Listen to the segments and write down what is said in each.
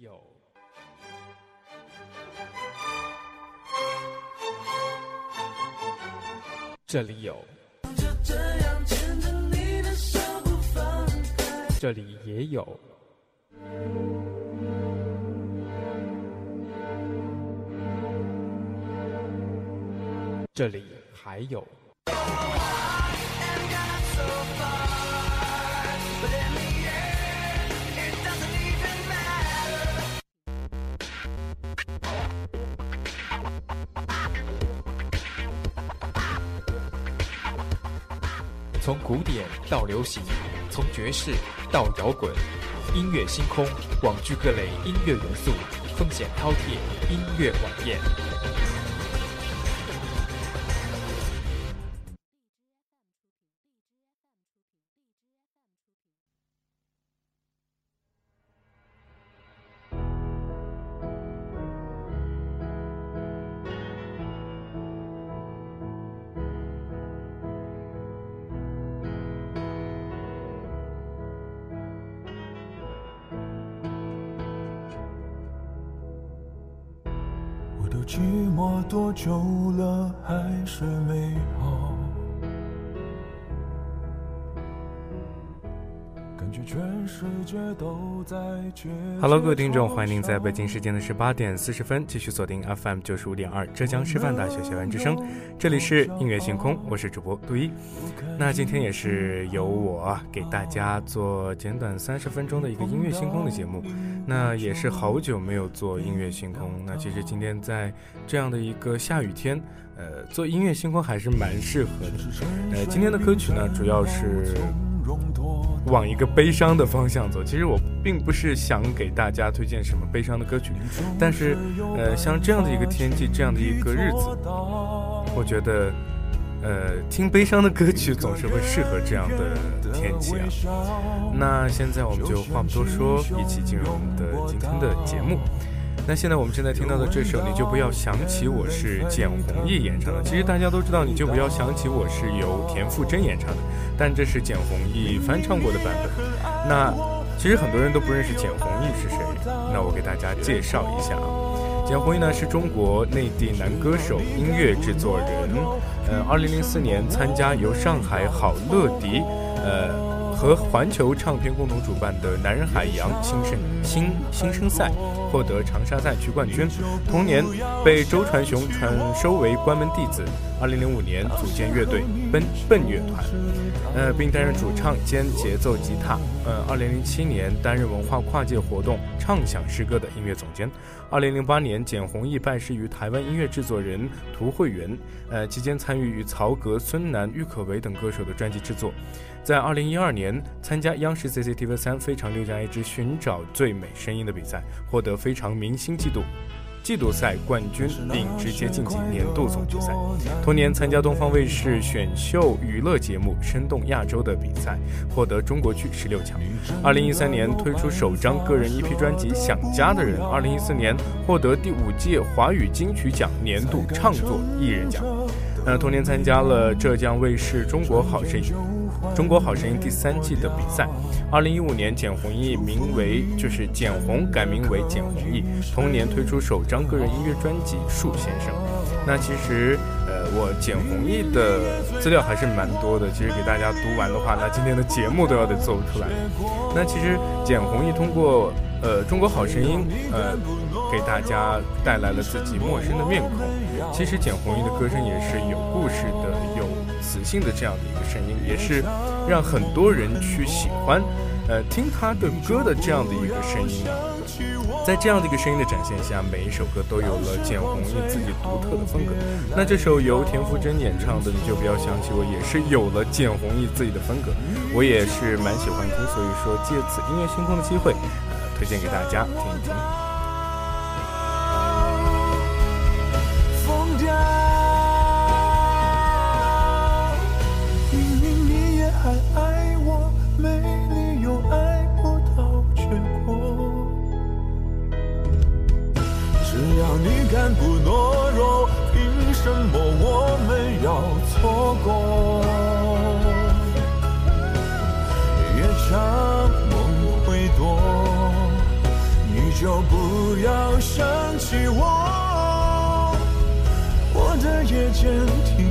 有，这里有，这里也有，这里还有。到流行，从爵士到摇滚，音乐星空，网聚各类音乐元素，风险饕餮，音乐晚宴。？Hello，各位听众，欢迎您在北京时间的十八点四十分继续锁定 FM 九十五点二浙江师范大学校园之声，这里是音乐星空，我是主播杜一。那今天也是由我给大家做简短三十分钟的一个音乐星空的节目。那也是好久没有做音乐星空。那其实今天在这样的一个下雨天，呃，做音乐星空还是蛮适合的。呃，今天的歌曲呢，主要是。往一个悲伤的方向走。其实我并不是想给大家推荐什么悲伤的歌曲，但是，呃，像这样的一个天气，这样的一个日子，我觉得，呃，听悲伤的歌曲总是会适合这样的天气啊。那现在我们就话不多说，一起进入我们的今天的节目。那现在我们正在听到的这首，你就不要想起我是简弘毅演唱的。其实大家都知道，你就不要想起我是由田馥甄演唱的，但这是简弘毅翻唱过的版本。那其实很多人都不认识简弘毅是谁，那我给大家介绍一下啊。简弘毅呢是中国内地男歌手、音乐制作人。呃，二零零四年参加由上海好乐迪，呃。和环球唱片共同主办的男人海洋新生新新生赛，获得长沙赛区冠军。同年被周传雄传收为关门弟子。二零零五年组建乐队奔奔乐团，呃，并担任主唱兼节奏吉他。呃，二零零七年担任文化跨界活动畅想诗歌的音乐总监。二零零八年，简弘毅拜师于台湾音乐制作人涂慧源，呃，期间参与与曹格、孙楠、郁可唯等歌手的专辑制作。在二零一二年参加央视 CCTV 三《非常六加一之寻找最美声音》的比赛，获得非常明星季度季度赛冠军，并直接晋级年度总决赛。同年参加东方卫视选秀娱乐节目《生动亚洲》的比赛，获得中国区十六强。二零一三年推出首张个人 EP 专辑《想家的人》。二零一四年获得第五届华语金曲奖年度创作艺人奖。呃，同年参加了浙江卫视《中国好声音》。中国好声音第三季的比赛，二零一五年简弘毅名为就是简弘改名为简弘毅，同年推出首张个人音乐专辑《树先生》。那其实呃我简弘毅的资料还是蛮多的，其实给大家读完的话，那今天的节目都要得做出来。那其实简弘毅通过呃中国好声音呃给大家带来了自己陌生的面孔。其实简弘毅的歌声也是有故事的，有。磁性的这样的一个声音，也是让很多人去喜欢，呃，听他的歌的这样的一个声音。在这样的一个声音的展现下，每一首歌都有了简弘毅自己独特的风格。那这首由田馥甄演唱的《你就不要想起我》，也是有了简弘毅自己的风格。我也是蛮喜欢听，所以说借此音乐星空的机会，呃，推荐给大家听一听。错过，夜长梦会多，你就不要想起我。我的夜间听。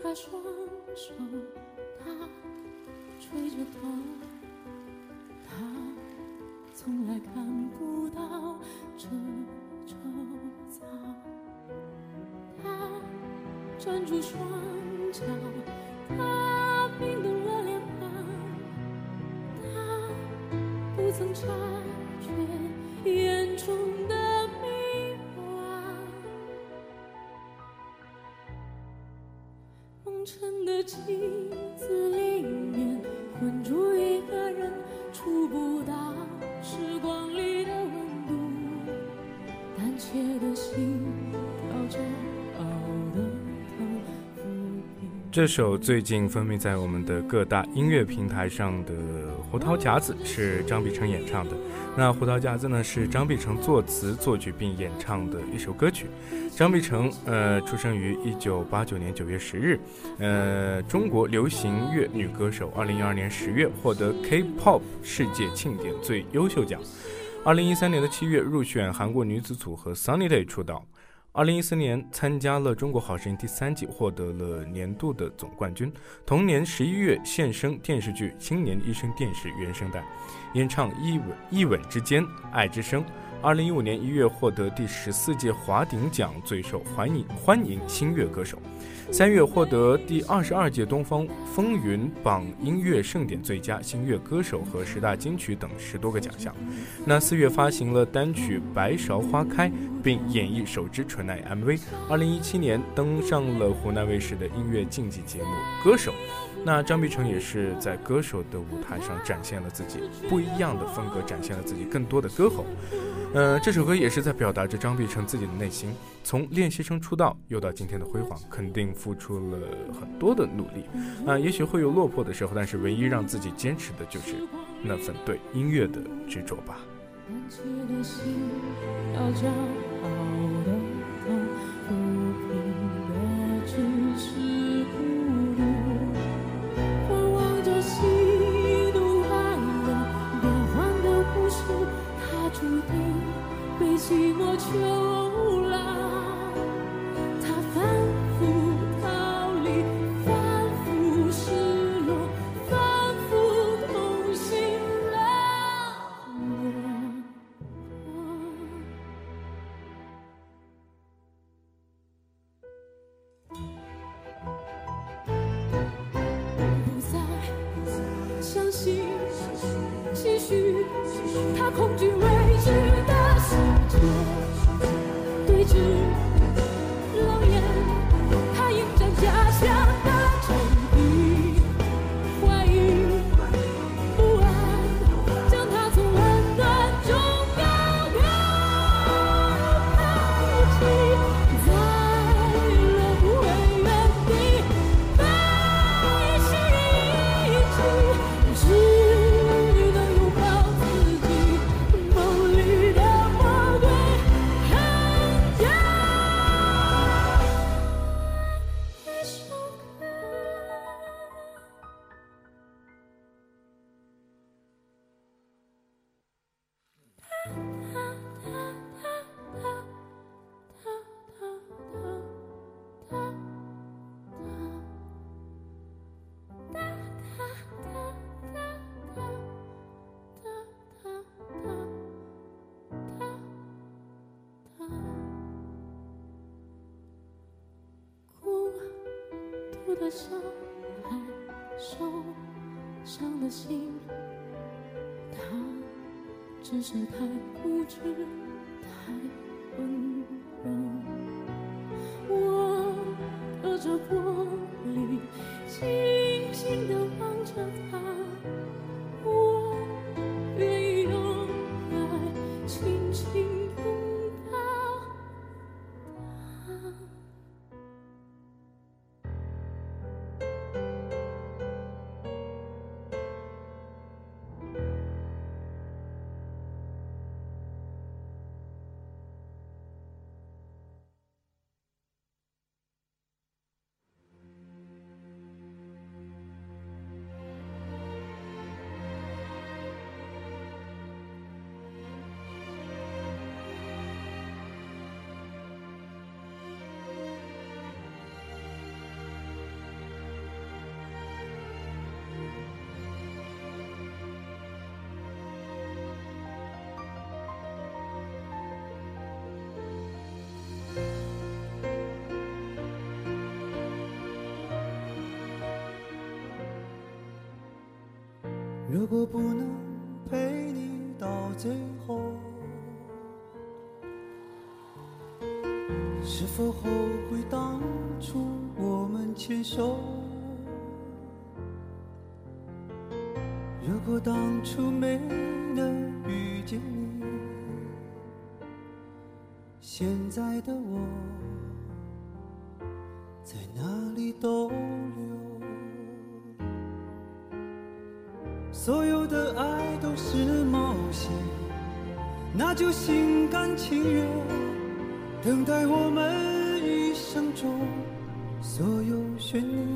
开双手，他垂着头，他从来看不到这周遭。他站住双脚，他冰冻了脸庞，他不曾察镜子里面，困住一个人，触不到时光里的温度，胆怯的心跳着。这首最近风靡在我们的各大音乐平台上的《胡桃夹子》是张碧晨演唱的。那《胡桃夹子》呢是张碧晨作词作曲并演唱的一首歌曲。张碧晨，呃，出生于一九八九年九月十日，呃，中国流行乐女歌手。二零一二年十月获得 K-pop 世界庆典最优秀奖。二零一三年的七月入选韩国女子组合 Sunny Day 出道。二零一四年参加了《中国好声音》第三季，获得了年度的总冠军。同年十一月现身电视剧《青年医生》电视原声带，演唱《一吻一吻之间》《爱之声》。二零一五年一月获得第十四届华鼎奖最受欢迎欢迎新乐歌手。三月获得第二十二届东方风云榜音乐盛典最佳新乐歌手和十大金曲等十多个奖项。那四月发行了单曲《白芍花开》，并演绎首支纯爱 MV。二零一七年登上了湖南卫视的音乐竞技节目《歌手》。那张碧晨也是在歌手的舞台上展现了自己不一样的风格，展现了自己更多的歌喉。呃，这首歌也是在表达着张碧晨自己的内心。从练习生出道，又到今天的辉煌，肯定付出了很多的努力。啊，也许会有落魄的时候，但是唯一让自己坚持的就是那份对音乐的执着吧。空惧。的伤害，受伤的心，他只是太固执，如果不能陪你到最后，是否后悔当初我们牵手？如果当初没能遇见你，现在的我在哪里逗留？所有的爱都是冒险，那就心甘情愿，等待我们一生中所有悬念。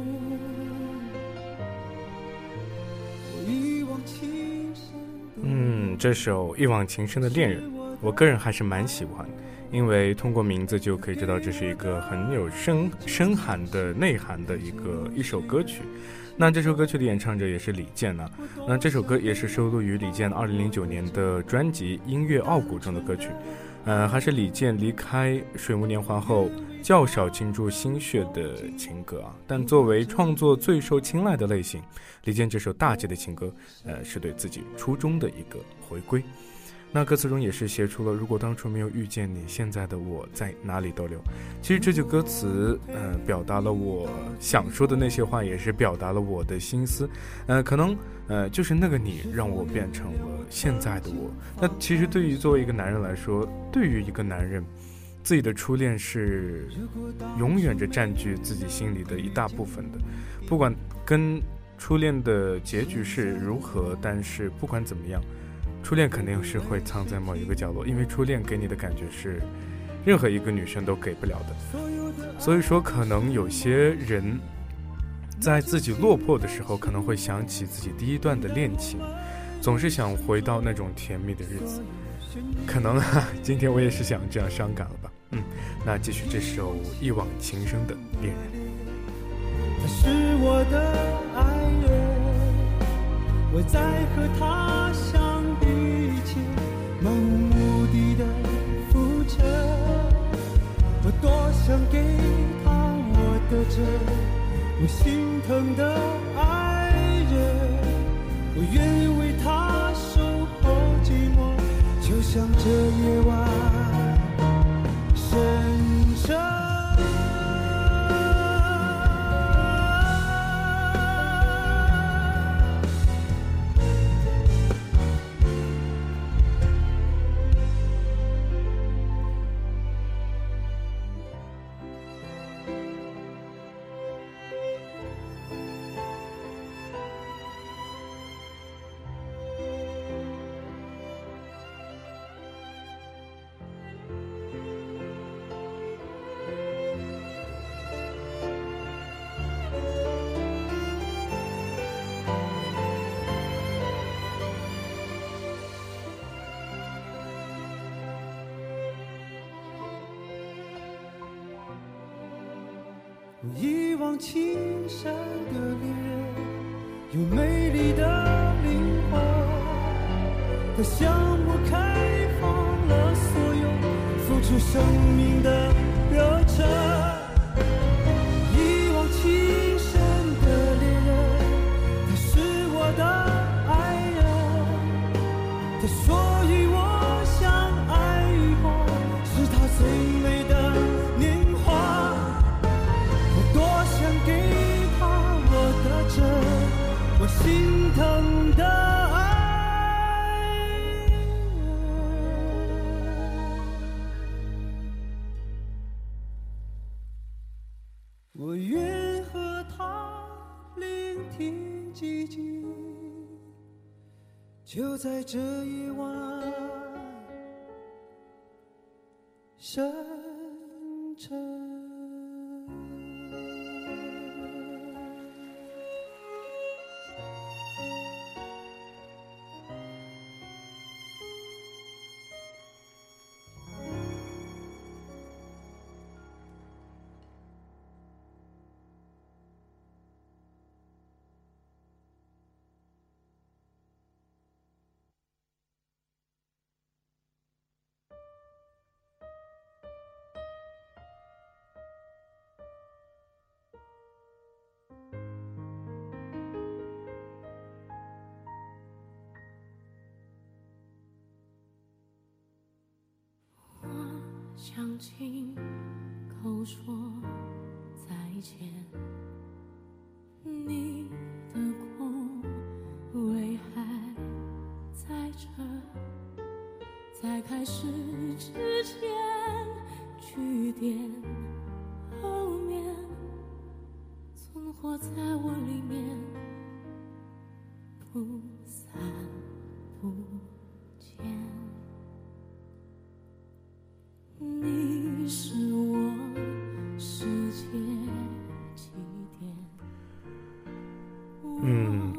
我一往情深嗯，这首《一往情深的恋人》，我个人还是蛮喜欢，因为通过名字就可以知道这是一个很有深深含的内涵的一个一首歌曲。那这首歌曲的演唱者也是李健呢、那这首歌也是收录于李健2009年的专辑《音乐傲骨》中的歌曲。呃，还是李健离开水木年华后较少倾注心血的情歌啊。但作为创作最受青睐的类型，李健这首大气的情歌，呃，是对自己初衷的一个回归。那歌词中也是写出了“如果当初没有遇见你，现在的我在哪里逗留”。其实这句歌词，呃，表达了我想说的那些话，也是表达了我的心思。呃，可能，呃，就是那个你让我变成了现在的我。那其实对于作为一个男人来说，对于一个男人，自己的初恋是永远着占据自己心里的一大部分的，不管跟初恋的结局是如何，但是不管怎么样。初恋肯定是会藏在某一个角落，因为初恋给你的感觉是任何一个女生都给不了的。所以说，可能有些人在自己落魄的时候，可能会想起自己第一段的恋情，总是想回到那种甜蜜的日子。可能哈，今天我也是想这样伤感了吧？嗯，那继续这首一往情深的恋人。他是我的爱人，我在和他相给他我的真，我心疼的爱人，我愿意为他守候寂寞，就像这夜晚一往情深的恋人，有美丽的灵魂，他向我开放了所有付出生命的心疼的爱我愿和他聆听寂静，就在这一想亲口说再见，你的空位还在这，在开始之前，句点后面存活在我里面，不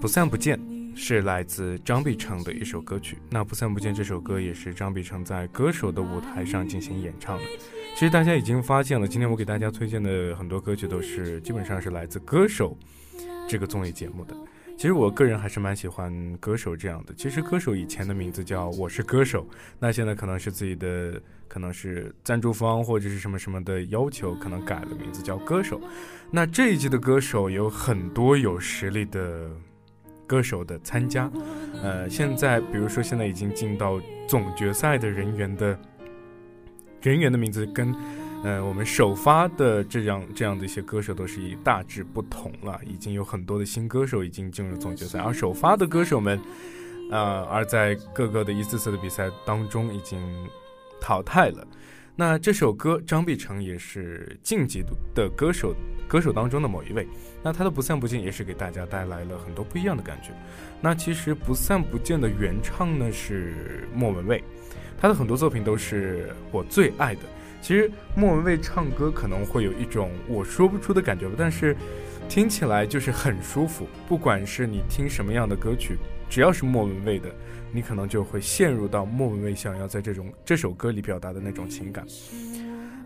不散不见是来自张碧晨的一首歌曲。那不散不见这首歌也是张碧晨在歌手的舞台上进行演唱的。其实大家已经发现了，今天我给大家推荐的很多歌曲都是基本上是来自歌手这个综艺节目的。其实我个人还是蛮喜欢歌手这样的。其实歌手以前的名字叫我是歌手，那现在可能是自己的，可能是赞助方或者是什么什么的要求，可能改了名字叫歌手。那这一季的歌手有很多有实力的歌手的参加，呃，现在比如说现在已经进到总决赛的人员的人员的名字跟。呃，我们首发的这样这样的一些歌手都是以大致不同了，已经有很多的新歌手已经进入总决赛，而首发的歌手们，呃，而在各个的一次次的比赛当中已经淘汰了。那这首歌张碧晨也是晋级的歌手歌手当中的某一位，那他的不散不见也是给大家带来了很多不一样的感觉。那其实不散不见的原唱呢是莫文蔚，他的很多作品都是我最爱的。其实莫文蔚唱歌可能会有一种我说不出的感觉吧，但是听起来就是很舒服。不管是你听什么样的歌曲，只要是莫文蔚的，你可能就会陷入到莫文蔚想要在这种这首歌里表达的那种情感。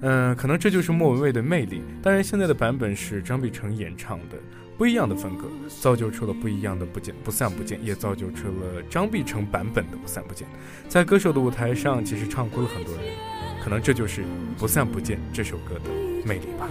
嗯，可能这就是莫文蔚的魅力。当然，现在的版本是张碧晨演唱的，不一样的风格，造就出了不一样的不见不散不见，也造就出了张碧晨版本的不散不见。在歌手的舞台上，其实唱哭了很多人。可能这就是《不散不见》这首歌的魅力吧。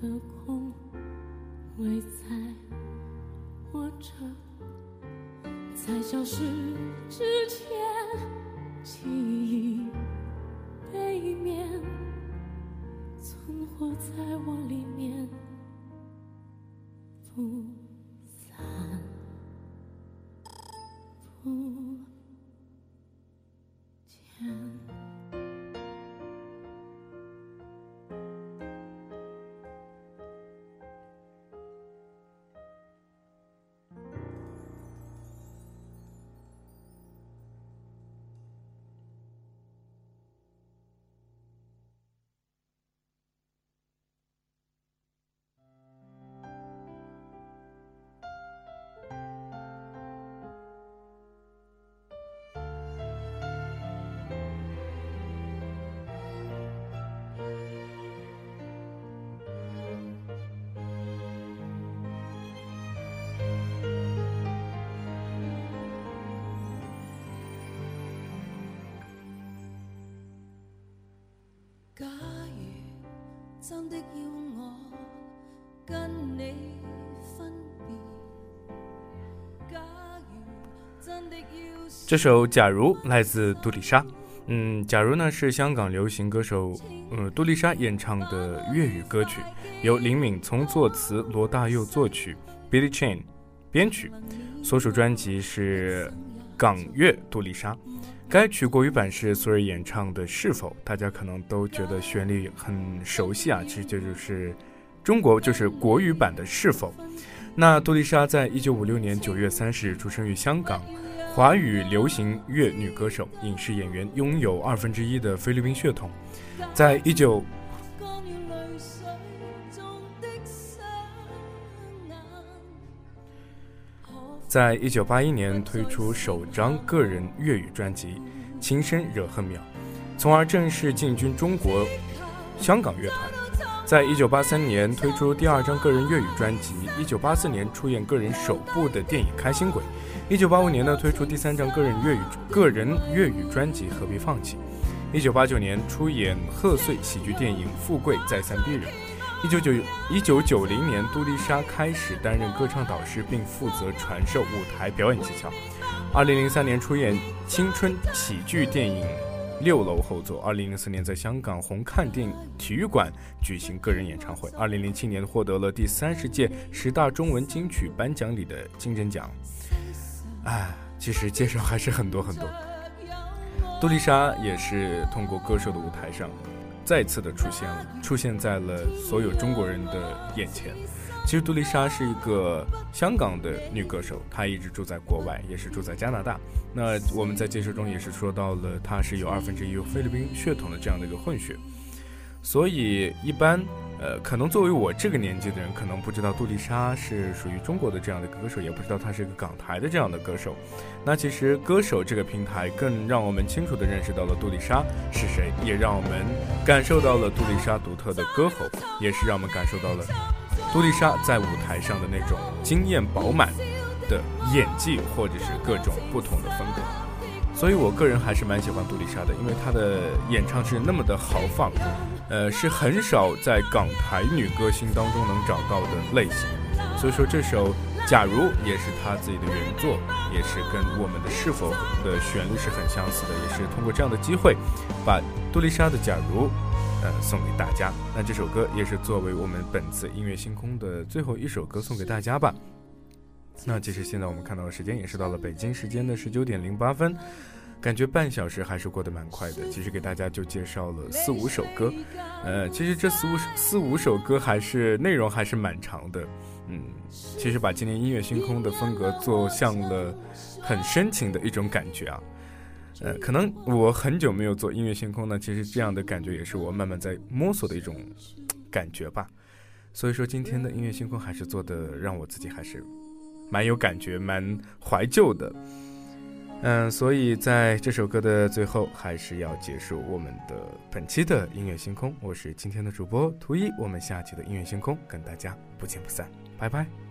的空位在我这，在消失之前，记忆背面存活在我里面，假如真的要我跟你分别，假如真的要这首《假如》来自杜丽莎。嗯，《假如》呢是香港流行歌手呃杜丽莎演唱的粤语歌曲，由林敏聪作词，罗大佑作曲，Billy Chan 编曲。所属专辑是港乐杜丽莎。该曲国语版是苏芮演唱的《是否》，大家可能都觉得旋律很熟悉啊，其实这就是中国就是国语版的《是否》。那杜丽莎在一九五六年九月三十日出生于香港。华语流行乐女歌手、影视演员，拥有二分之一的菲律宾血统。在一九，在一九八一年推出首张个人粤语专辑《情深惹恨渺》，从而正式进军中国香港乐团。在一九八三年推出第二张个人粤语专辑，一九八四年出演个人首部的电影《开心鬼》。一九八五年呢，推出第三张个人粤语个人粤语专辑《何必放弃》。一九八九年出演贺岁喜剧电影《富贵再三逼人》。一九九一九九零年，杜丽莎开始担任歌唱导师，并负责传授舞台表演技巧。二零零三年出演青春喜剧电影《六楼后座》。二零零四年在香港红磡電體育馆举行个人演唱会。二零零七年获得了第三十届十大中文金曲颁奖礼的金针奖。哎，其实介绍还是很多很多。杜丽莎也是通过歌手的舞台上，再次的出现了，出现在了所有中国人的眼前。其实杜丽莎是一个香港的女歌手，她一直住在国外，也是住在加拿大。那我们在介绍中也是说到了，她是有二分之一有菲律宾血统的这样的一个混血。所以一般，呃，可能作为我这个年纪的人，可能不知道杜丽莎是属于中国的这样的歌手，也不知道她是一个港台的这样的歌手。那其实歌手这个平台更让我们清楚地认识到了杜丽莎是谁，也让我们感受到了杜丽莎独特的歌喉，也是让我们感受到了杜丽莎在舞台上的那种惊艳饱满的演技，或者是各种不同的风格。所以我个人还是蛮喜欢杜丽莎的，因为她的演唱是那么的豪放。呃，是很少在港台女歌星当中能找到的类型，所以说这首《假如》也是她自己的原作，也是跟我们的《是否》的旋律是很相似的，也是通过这样的机会，把杜丽莎的《假如》呃送给大家。那这首歌也是作为我们本次音乐星空的最后一首歌送给大家吧。那其实现在我们看到的时间也是到了北京时间的十九点零八分。感觉半小时还是过得蛮快的，其实给大家就介绍了四五首歌，呃，其实这四五四五首歌还是内容还是蛮长的，嗯，其实把今年音乐星空的风格做向了很深情的一种感觉啊，呃，可能我很久没有做音乐星空呢，其实这样的感觉也是我慢慢在摸索的一种感觉吧，所以说今天的音乐星空还是做的让我自己还是蛮有感觉、蛮怀旧的。嗯，所以在这首歌的最后，还是要结束我们的本期的音乐星空。我是今天的主播图一，我们下期的音乐星空跟大家不见不散，拜拜。